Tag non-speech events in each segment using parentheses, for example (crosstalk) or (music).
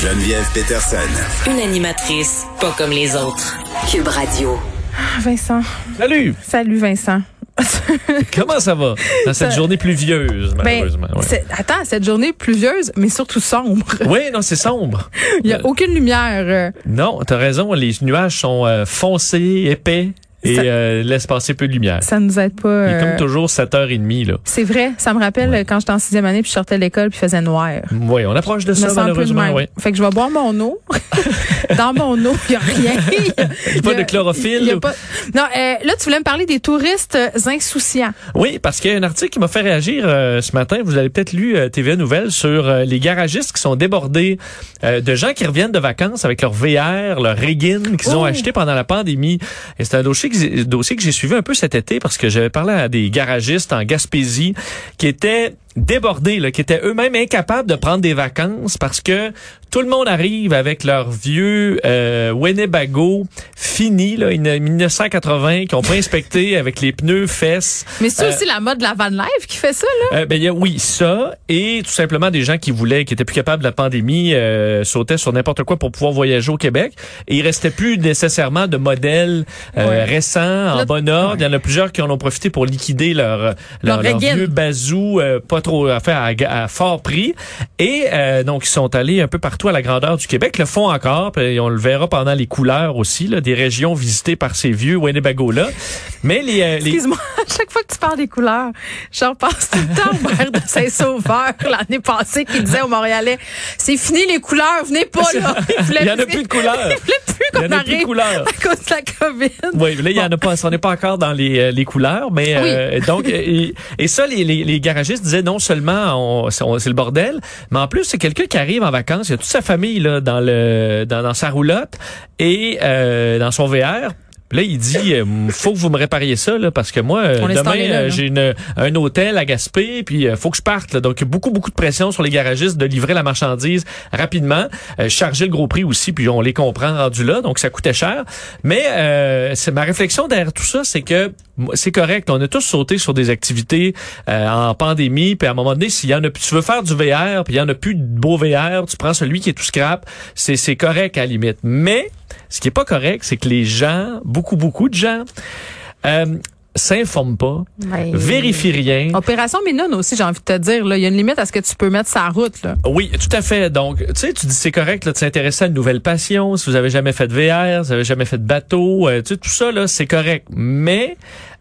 Geneviève Peterson. Une animatrice pas comme les autres. Cube Radio. Ah, Vincent. Salut! Salut Vincent. (laughs) Comment ça va? Dans cette Ça- journée pluvieuse, Ben, malheureusement? ouais. attends, cette journée pluvieuse, mais surtout sombre. (laughs) Oui, non, c'est sombre. Il n'y a aucune lumière. euh, Non, t'as raison, les nuages sont euh, foncés, épais et Ça- euh, laissent passer peu de lumière. Ça nous aide pas. Euh, comme toujours 7h30, là. C'est vrai, ça me rappelle euh, quand j'étais en sixième année puis je sortais de l'école puis il faisait noir. Oui, on approche de Je ça, malheureusement, oui. Fait que je vais boire mon eau. (laughs) Dans mon eau, il n'y a rien. (laughs) Il y a- Pas de chlorophylle y a ou- pas- Non, euh, là, tu voulais me parler des touristes euh, insouciants. Oui, parce qu'il y a un article qui m'a fait réagir euh, ce matin. Vous avez peut-être lu euh, TVA Nouvelles sur euh, les garagistes qui sont débordés euh, de gens qui reviennent de vacances avec leur VR, leur Regain qu'ils ont Oh. acheté pendant la pandémie. Et c'est un dossier dossier que j'ai suivi un peu cet été parce que j'avais parlé à des garagistes en Gaspésie qui étaient débordés, là, qui étaient eux-mêmes incapables de prendre des vacances parce que tout le monde arrive avec leur vieux euh, Winnebago fini, là, une- 1980, qui ont pas (laughs) inspecté avec les pneus fesses. Mais c'est Euh, aussi la mode de la van life qui fait ça, là. euh, ben, il y a, oui, ça, et tout simplement des gens qui voulaient, qui étaient plus capables de la pandémie, euh, sautaient sur n'importe quoi pour pouvoir voyager au Québec. Et il restait plus nécessairement de modèles euh, Ouais. récents, en bon ordre. ouais. Il y en a plusieurs qui en ont profité pour liquider leur, leur, Leur leur Regain. vieux bazou, euh, trop, enfin, à, fort prix. Et euh, donc, ils sont allés un peu partout à la grandeur du Québec, le font encore, puis on le verra pendant les couleurs aussi, là, des régions visitées par ces vieux Winnebago-là. Mais les, euh, les, Excuse-moi, chaque fois que tu parles des couleurs, je repense tout le temps au maire de Saint-Sauveur (laughs) l'année passée qui disait aux Montréalais, c'est fini les couleurs, venez pas là. (laughs) Il y en a plus de couleurs. (laughs) Il plus qu'on en a plus de arrive couleurs. à cause de la COVID. Oui, là, il y en a pas, on n'est pas encore dans les, euh, les couleurs, mais Oui. euh, donc et, et ça, les, les, les garagistes disaient non seulement on, c'est on- c'est le bordel, mais en plus c'est quelqu'un qui arrive en vacances, il y a toute sa famille là dans le dans, dans sa roulotte et euh, dans son VR. Là, il dit, euh, faut que vous me répariez ça, là, parce que moi, euh, On demain, euh, j'ai un hôtel à Gaspé, puis faut que je parte. Là. Donc, beaucoup, beaucoup de pression sur les garagistes de livrer la marchandise rapidement, euh, charger le gros prix aussi, puis on les comprend rendu là, donc ça coûtait cher. Mais euh, c'est ma réflexion derrière tout ça, c'est que c'est correct. On a tous sauté sur des activités euh, en pandémie, puis à un moment donné, s'il y en a, plus- tu veux faire du VR, puis il y en a plus de beau VR, tu prends celui qui est tout scrap, c'est c'est correct à la limite. Mais ce qui est pas correct, c'est que les gens, beaucoup, beaucoup de gens, euh, s'informent pas, Ouais. vérifient rien. Opération Ménone aussi, j'ai envie de te dire, là, il y a une limite à ce que tu peux mettre sa route, là. Oui, tout à fait. Donc, tu sais, tu dis c'est correct là, de s'intéresser à une nouvelle passion. Si vous avez jamais fait de VR, si vous avez jamais fait de bateau, euh, tu sais, tout ça là, c'est correct. Mais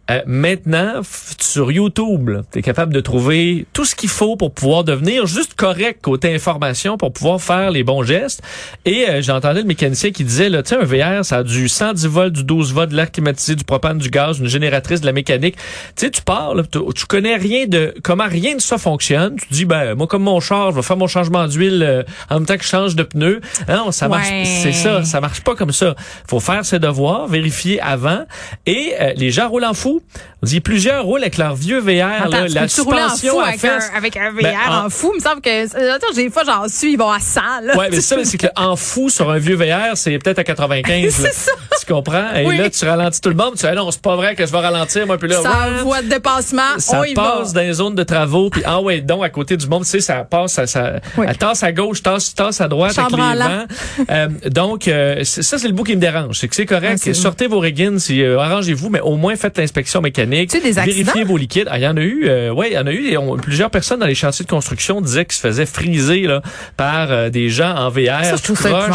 euh, maintenant, sur YouTube, tu es capable de trouver tout ce qu'il faut pour pouvoir devenir juste correct côté information, pour pouvoir faire les bons gestes. Et euh, j'entendais le mécanicien qui disait, là, tu sais, un VR, ça a du 110 volts, du 12 volts, de l'air climatisé, du propane, du gaz, une génératrice, de la mécanique. Tu sais, tu pars, là, tu, connais rien de comment rien de ça fonctionne. Tu dis, ben, moi, comme mon char, je vais faire mon changement d'huile euh, en même temps que je change de pneu. Non, ça marche. Ouais. C'est ça, ça marche pas comme ça. Faut faire ses devoirs, vérifier avant. Et euh, les gens roulent en fou. On dit plusieurs roulent avec leur vieux VR, Attends, là, tu la suspension avec un, avec un VR Ben, en- en fou? Il me semble que, attends, j'ai des fois, j'en suis, ils vont à 100, là. Ouais, mais ça, c'est que en fou sur un vieux VR, c'est peut-être à 95. (laughs) là. C'est ça. Tu comprends? Et Oui. là, tu ralentis tout le monde. Tu dis, ah non, c'est pas vrai que je vais ralentir, moi, puis là, Ça ouais, voie de dépassement, ça on y passe va. dans les zones de travaux, puis ah ouais, donc à côté du monde, tu sais, ça passe, ça, ça Oui. elle tasse à gauche, tasse, tasse à droite avec les vents. Euh, donc, euh, ça, c'est le bout qui me dérange. C'est que c'est correct. Ah, Sortez vos Regains, si, euh, arrangez-vous, mais au moins faites l'inspection mécanique. Tu sais, des? Vérifiez vos liquides. Ah, il y en a eu, euh, ouais, il y en a eu. et on- plusieurs personnes dans les chantiers de construction disaient qu'ils se faisaient friser là, par euh, des gens en VR. Ça, je trouve ça.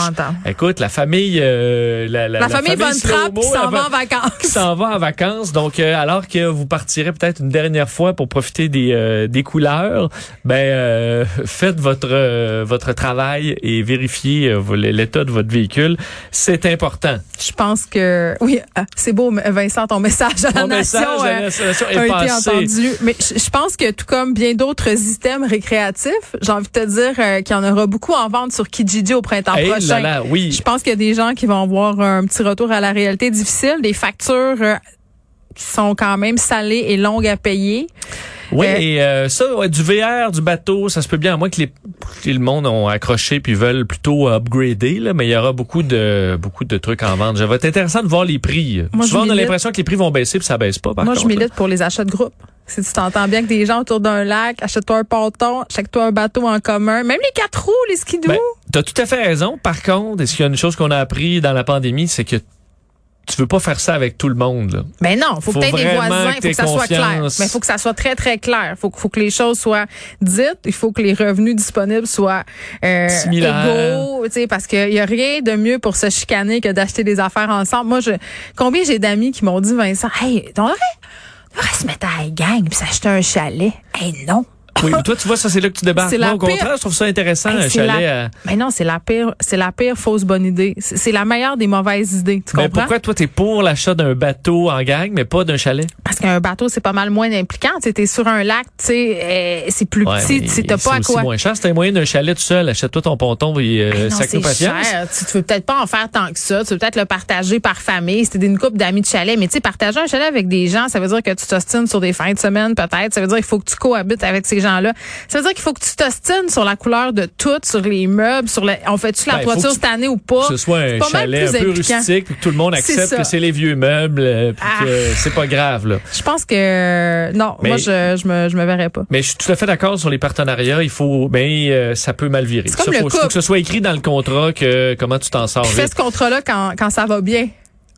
Écoute, la famille, euh, la, la, La famille Von Trapp Slow-Mo, qui s'en la va en vacances. qui s'en va en vacances. Donc, euh, alors que vous partirez peut-être une dernière fois pour profiter des, euh, des couleurs, ben euh, faites votre euh, votre travail et vérifiez l'état de votre véhicule. C'est important. Je pense que oui, c'est beau, Vincent, ton message à la message la euh, est a été entendu. Mais je je pense que tout comme bien d'autres items récréatifs, j'ai envie de te dire euh, qu'il y en aura beaucoup en vente sur Kijiji au printemps Hey prochain. là là, oui. Je pense qu'il y a des gens qui vont avoir un petit retour à la réalité difficile, des factures euh, qui sont quand même salées et longues à payer. Oui, Euh, et euh, ça, ouais, du VR, du bateau, ça se peut bien, à moins que les, que le monde ont accroché puis veulent plutôt upgrader, là, mais il y aura beaucoup de beaucoup de trucs en vente. Ça va être intéressant de voir les prix. Moi, je Souvent, on a l'impression que les prix vont baisser puis ça baisse pas, par Moi, contre. je milite pour les achats de groupe. Si tu t'entends bien que des gens autour d'un lac, achète-toi un ponton, achète-toi un bateau en commun, même les quatre roues, les skidoo. Ben, T'as tout à fait raison. Par contre, est-ce qu'il y a une chose qu'on a appris dans la pandémie, c'est que tu veux pas faire ça avec tout le monde. Là. Mais non, faut, Faut que tu des voisins, que faut que ça soit clair. Mais il faut que ça soit très, très clair. faut, faut que les choses soient dites. Il faut que les revenus disponibles soient euh, égaux. tu sais, Parce qu'il y a rien de mieux pour se chicaner que d'acheter des affaires ensemble. Moi, je combien j'ai d'amis qui m'ont dit, Vincent, hey, on devrait, on devrait se mettre à la gang puis s'acheter un chalet. Hey, non. Oui, mais toi, tu vois, ça, c'est là que tu débarques. C'est Moi, la au pire- contraire, je trouve ça intéressant, Hey, un c'est chalet. la- à- Mais non, c'est la pire, c'est la pire fausse bonne idée. C'est c'est la meilleure des mauvaises idées. Tu Mais comprends? pourquoi toi, t'es pour l'achat d'un bateau en gang, mais pas d'un chalet? Parce qu'un bateau, c'est pas mal moins impliquant. Tu es sur un lac, tu sais, euh, c'est plus Ouais, petit, t'as c'est pas à quoi. moins cher. T'as les moyens d'un chalet tout seul, achète-toi ton ponton et euh, sac-nous c'est patience. cher. Tu, tu veux peut-être pas en faire tant que ça. Tu veux peut-être le partager par famille. C'était une couple d'amis de chalet. Mais tu sais, partager un chalet avec des gens, ça veut dire que tu t'ostines sur des fins de semaine, peut-être. Ça veut dire qu'il faut que tu cohabites avec ces gens-là. Ça veut dire qu'il faut que tu t'ostines sur la couleur de tout, sur les meubles, sur le, on fait-tu la Ben, toiture cette année ou pas? Que ce soit un chalet un peu impliquant. rustique, puis que tout le monde accepte que c'est les vieux meubles, euh, puis Ah. que c'est pas grave. Là. Je pense que, non, Mais- moi, je, je me, je me verrais pas. Mais je suis tout à fait d'accord sur les partenariats. Il faut, mais euh, ça peut mal virer. C'est comme Ça, le faut, faut que ce soit écrit dans le contrat que comment tu t'en sors Tu fais ce contrat-là quand, quand ça va bien.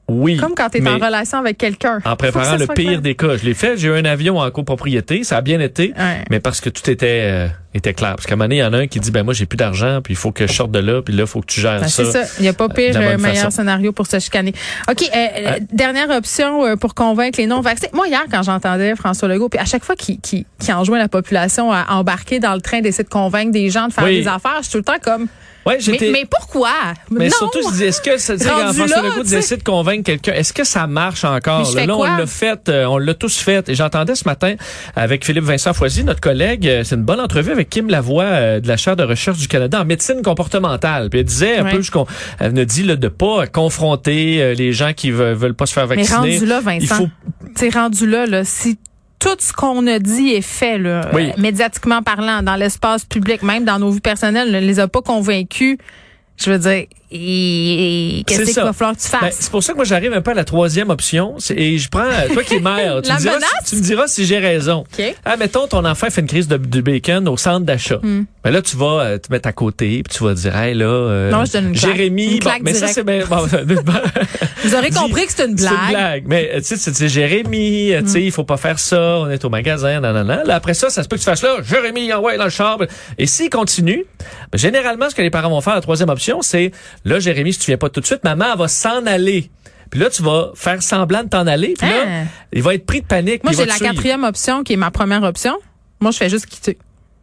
Oui. Comme quand tu es en relation avec quelqu'un. En préparant le pire clair. des cas, je l'ai fait. J'ai eu un avion en copropriété, ça a bien été, Ouais. mais parce que tout était euh, était clair. Parce qu'à un moment donné, il y en a un qui dit ben moi j'ai plus d'argent, puis il faut que je sorte de là, puis là il faut que tu gères Ben, ça. c'est ça. Il n'y a pas pire de la euh, meilleur façon. scénario pour se chicaner. OK. euh, euh, Dernière option euh, pour convaincre les non-vaccinés. Moi, hier, quand j'entendais François Legault, puis à chaque fois qu'il qu'il qu'il enjoint la population à embarquer dans le train d'essayer de convaincre des gens de faire Oui. des affaires, je suis tout le temps comme... Ouais, Mais, mais pourquoi? Mais non! surtout, je dis, est-ce que ça, quand François Legault essaie de convaincre quelqu'un, est-ce que ça marche encore? Mais Là, on l'a fait, euh, on l'a tous fait. Et j'entendais ce matin avec Philippe Vincent Foisy, notre collègue, euh, c'est une bonne entrevue avec Kim Lavoie euh, de la chaire de recherche du Canada en médecine comportementale. Puis elle disait un Ouais. peu, ce qu'on- elle dit là, de pas confronter les gens qui veulent, veulent pas se faire Mais vacciner. rendu là, Il Vincent, faut t'es rendu là, là, si tout ce qu'on a dit est fait, là, Oui. euh, médiatiquement parlant, dans l'espace public, même dans nos vies personnelles, ne les a pas convaincus, je veux dire, et- qu'est-ce C'est qu'il va falloir que tu Ben, fasses? c'est pour ça que moi j'arrive un peu à la troisième option c'est- et je prends euh, toi qui es mère (laughs) tu, La me diras, si- tu me diras si j'ai raison OK. ah mettons ton enfant fait une crise de, de bacon au centre d'achat Hmm. ben là tu vas euh, te mettre à côté puis tu vas dire hey là euh, Non, je donne une. Jérémy Une claque bon, mais ça c'est bien bon, (laughs) Vous aurez compris que c'est une c'est blague. une blague mais tu sais c'est- c'est Jérémy tu sais il faut pas faire ça on est au magasin nan, nan, nan. Là, après ça ça se peut que tu fasses là Jérémy envoie dans le char et s'il continue ben, généralement ce que les parents vont faire la troisième option c'est là Jérémy si tu viens pas tout de suite maman elle va s'en aller puis là tu vas faire semblant de t'en aller puis là Hein? il va être pris de panique Moi, j'ai la suivre. quatrième option qui est ma première option. Moi, je fais juste quitter.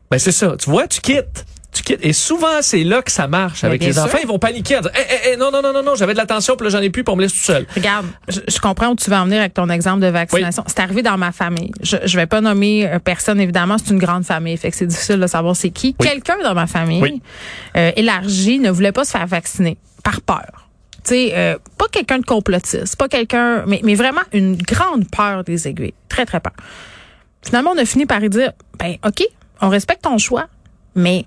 Ben c'est ça. Tu vois, tu quittes. Tu quittes. Et souvent, c'est là que ça marche avec les sûr. enfants. Ils vont paniquer. en disant, Hey, hey, hey, non, non, non, non, non, j'avais de l'attention, puis là, j'en ai plus, puis on me laisse tout seul. Regarde, je, je comprends où tu vas en venir avec ton exemple de vaccination. C'est arrivé dans ma famille. Je, je vais pas nommer euh, personne, évidemment. C'est une grande famille. Fait que c'est difficile de savoir c'est qui. Oui. Quelqu'un dans ma famille, Oui. euh, élargi, ne voulait pas se faire vacciner par peur. Tu sais, euh, pas quelqu'un de complotiste, pas quelqu'un, mais, mais vraiment une grande peur des aiguilles. Très, très peur. Finalement, on a fini par y dire, ben, OK, on respecte ton choix, mais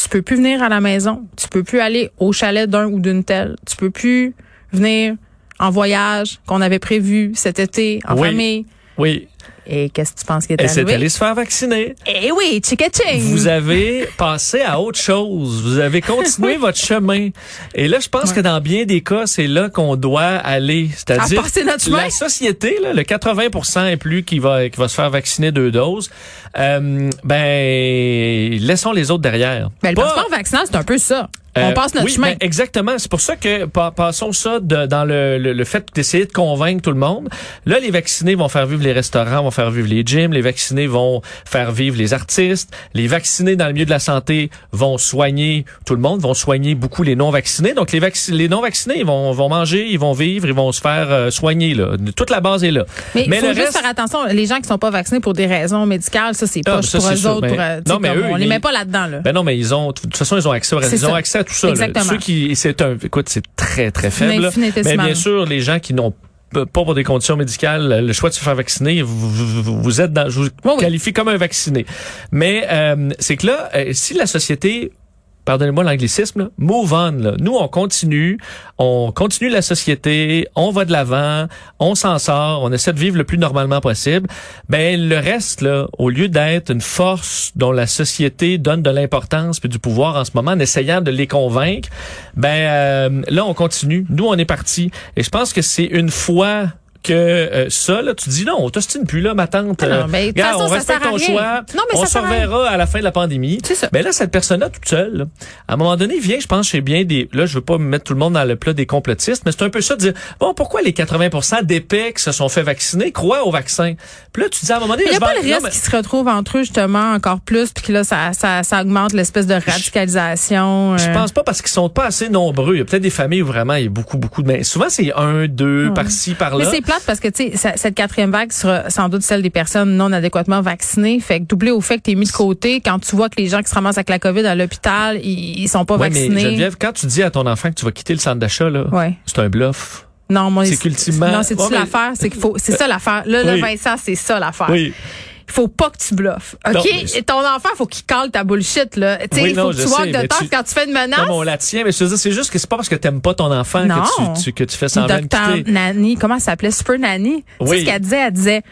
tu peux plus venir à la maison. Tu peux plus aller au chalet d'un ou d'une telle. Tu peux plus venir en voyage qu'on avait prévu cet été en Oui. famille. Oui. Et qu'est-ce que tu penses qui est Elle s'est arrivé? allée se faire vacciner. Eh oui, chicka ching. Vous avez passé à autre chose. Vous avez continué votre chemin. Et là, je pense Ouais. que dans bien des cas, c'est là qu'on doit aller. C'est-à-dire la société, là, le 80 et plus qui va qui va se faire vacciner deux doses. Euh, ben, laissons les autres derrière. Ben, le Pas- passeport vaccinal, c'est un peu ça. Euh, on passe notre oui, chemin. ben, exactement. C'est pour ça que pa- passons ça de- dans le, le, le fait d'essayer de convaincre tout le monde. Là, les vaccinés vont faire vivre les restaurants, vont faire vivre les gyms. Les vaccinés vont faire vivre les artistes. Les vaccinés dans le milieu de la santé vont soigner tout le monde, vont soigner beaucoup les non vaccinés. Donc les, vacci- les non vaccinés, ils vont, vont manger, ils vont vivre, ils vont se faire euh, soigner. Là. Toute la base est là. mais il faut le juste reste- faire attention. Les gens qui sont pas vaccinés pour des raisons médicales, ça, c'est Ah, pas ça, pour eux sûr. autres. Ben, pour, euh, tu sais, non, mais eux, on les met pas là-dedans. Là. Ben non, mais ils ont, de toute façon, ils ont accès ils ont ça. accès à tout ça. là. Exactement. Ceux qui, c'est un, écoute, c'est très, très faible. Mais bien sûr, les gens qui n'ont pas pour des conditions médicales, le choix de se faire vacciner, vous, vous, vous êtes dans, je vous oui. qualifie comme un vacciné. Mais euh, c'est que là, euh, si la société pardonnez-moi l'anglicisme, move on. Là. Nous, on continue, on continue la société, on va de l'avant, on s'en sort, on essaie de vivre le plus normalement possible. Ben le reste, là, au lieu d'être une force dont la société donne de l'importance puis du pouvoir en ce moment, en essayant de les convaincre, ben euh, là, on continue. Nous, on est parti. Et je pense que c'est une fois que euh, ça, là, tu dis non, on t'ostine plus là, ma tante. Non, Euh, toute regarde, façon, on respecte ton rien. choix. Non, mais on se reverra à la fin de la pandémie. Ça. Mais là, cette personne-là toute seule, là, à un moment donné, vient, je pense, chez bien des. Là, je veux pas mettre tout le monde dans le plat des complotistes, mais c'est un peu ça de dire bon, pourquoi les 80 d'épais qui se sont fait vacciner croient au vaccin? Puis là, tu dis à un moment donné, Il n'y a pas le risque mais- qu'ils se retrouvent entre eux, justement, encore plus, puis que là, ça, ça, ça augmente l'espèce de radicalisation. Je euh. pense pas parce qu'ils sont pas assez nombreux. Il y a peut-être des familles où vraiment il y a beaucoup, beaucoup de. Mais souvent, c'est un, deux, Ouais. par-ci, Mais par-là. C'est plate parce que, tu sais, cette quatrième vague sera sans doute celle des personnes non adéquatement vaccinées. Fait que doublé au fait que tu es mis de côté, quand tu vois que les gens qui se ramassent avec la COVID à l'hôpital, ils, ils sont pas Ouais, mais vaccinés. Geneviève, quand tu dis à ton enfant que tu vas quitter le centre d'achat, là, Ouais. c'est un bluff. Non, moi, C'est mais- l'affaire? C'est qu'il faut, c'est ça l'affaire. Là, là, Oui. Vincent, c'est ça l'affaire. Oui. Faut pas que tu bluffes. OK? Non, mais ton enfant, faut qu'il cale ta bullshit, là. Tu sais, Oui, il faut non, que tu walk de temps tu- quand tu fais une menace. Non, mais on la tient, mais je te dis, c'est juste que c'est pas parce que t'aimes pas ton enfant Non. que tu, tu- que tu fais semblant de Docteur quitter. Nanny, comment ça s'appelait? Super Nanny. Tu sais Oui. ce qu'elle disait? Elle disait,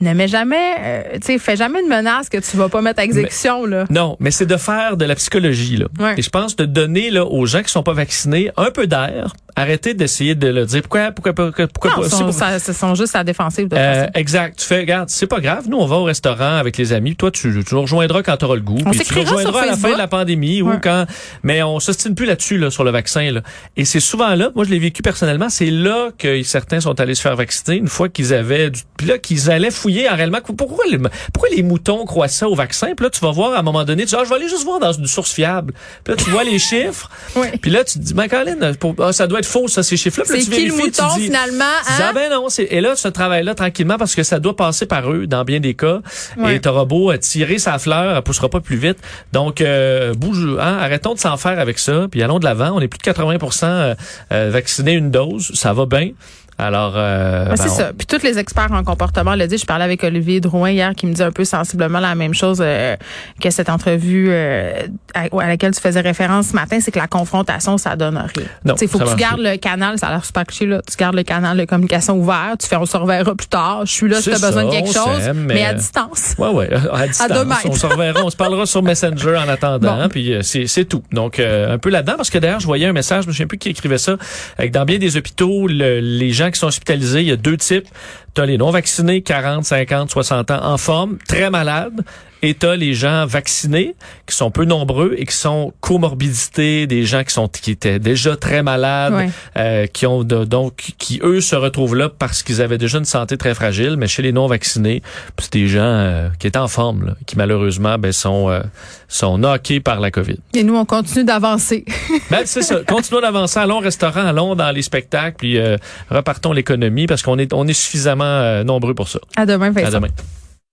ne mets jamais, euh, tu sais, fais jamais une menace que tu vas pas mettre à exécution, là. Non, mais c'est de faire de la psychologie là. Ouais. Et je pense de donner là aux gens qui sont pas vaccinés un peu d'air, arrêter d'essayer de le dire pourquoi pourquoi pourquoi pourquoi Non, pas sont, ça- ce sont juste à la défensive de Euh, exact. Tu fais, regarde, c'est pas grave. Nous, on va au restaurant avec les amis. Toi, tu, tu nous rejoindras quand tu auras le goût. On Puis tu nous rejoindras à la fin de la pandémie ou Ouais. quand. Mais on s'ostine plus là-dessus là, sur le vaccin. Là. Et c'est souvent là. Moi, je l'ai vécu personnellement. C'est là que certains sont allés se faire vacciner une fois qu'ils avaient. Du, puis là, qu'ils allaient fouiller en réellement. Pourquoi les, pourquoi les moutons croient ça au vaccin? Puis là, tu vas voir à un moment donné. Tu dis, ah, je vais aller juste voir dans une source fiable. Puis là, tu vois les chiffres. (laughs) Oui. Puis là, tu te dis, mais Colin, pour- ah, ça doit être faux ça ces chiffres-là. C'est tu qui le vérifies, tu mouton, dis, finalement, tu dis, hein? ah ben non, c'est et là ce travail-là tranquillement parce que ça doit passer par eux dans bien des cas. Ouais. Et t'auras beau euh, tirer sa fleur, elle poussera pas plus vite. Donc euh, bouge, hein, arrêtons de s'en faire avec ça, puis allons de l'avant. On est plus de 80% euh, euh, vaccinés une dose, ça va bien. Alors euh, ben, c'est on- ça. Puis tous les experts en comportement le dit. Je parlais avec Olivier Drouin hier qui me dit un peu sensiblement la même chose euh, que cette entrevue euh, à, à laquelle tu faisais référence ce matin, c'est que la confrontation, ça donne rien. Non, Il faut que tu gardes le canal, ça a l'air super cliché, là. Tu gardes le canal de communication ouvert, tu fais on se reverra plus tard. Je suis là si tu as besoin de quelque chose, mais... mais- à distance. Ouais, ouais, à distance. deux mètres. on se reverra, on se parlera sur Messenger en attendant, Bon. puis euh, c'est tout. Donc euh, un peu là-dedans parce que d'ailleurs je voyais un message, je me souviens plus qui écrivait ça, avec dans bien des hôpitaux, le- les gens qui sont hospitalisés, il y a deux types. T'as les non vaccinés, 40, 50, 60 ans, en forme, très malades. Et t'as les gens vaccinés, qui sont peu nombreux et qui sont comorbidités, des gens qui sont qui étaient déjà très malades, euh, qui ont de- donc qui eux se retrouvent là parce qu'ils avaient déjà une santé très fragile, mais chez les non vaccinés, c'est des gens euh, qui étaient en forme, là, qui malheureusement ben, sont euh, sont knockés par la COVID. Et nous, on continue d'avancer. (laughs) Ben c'est ça. Continuons d'avancer, allons au restaurant, allons dans les spectacles, puis euh, repartons l'économie parce qu'on est on est suffisamment nombreux pour ça. À demain, À Vincent. demain.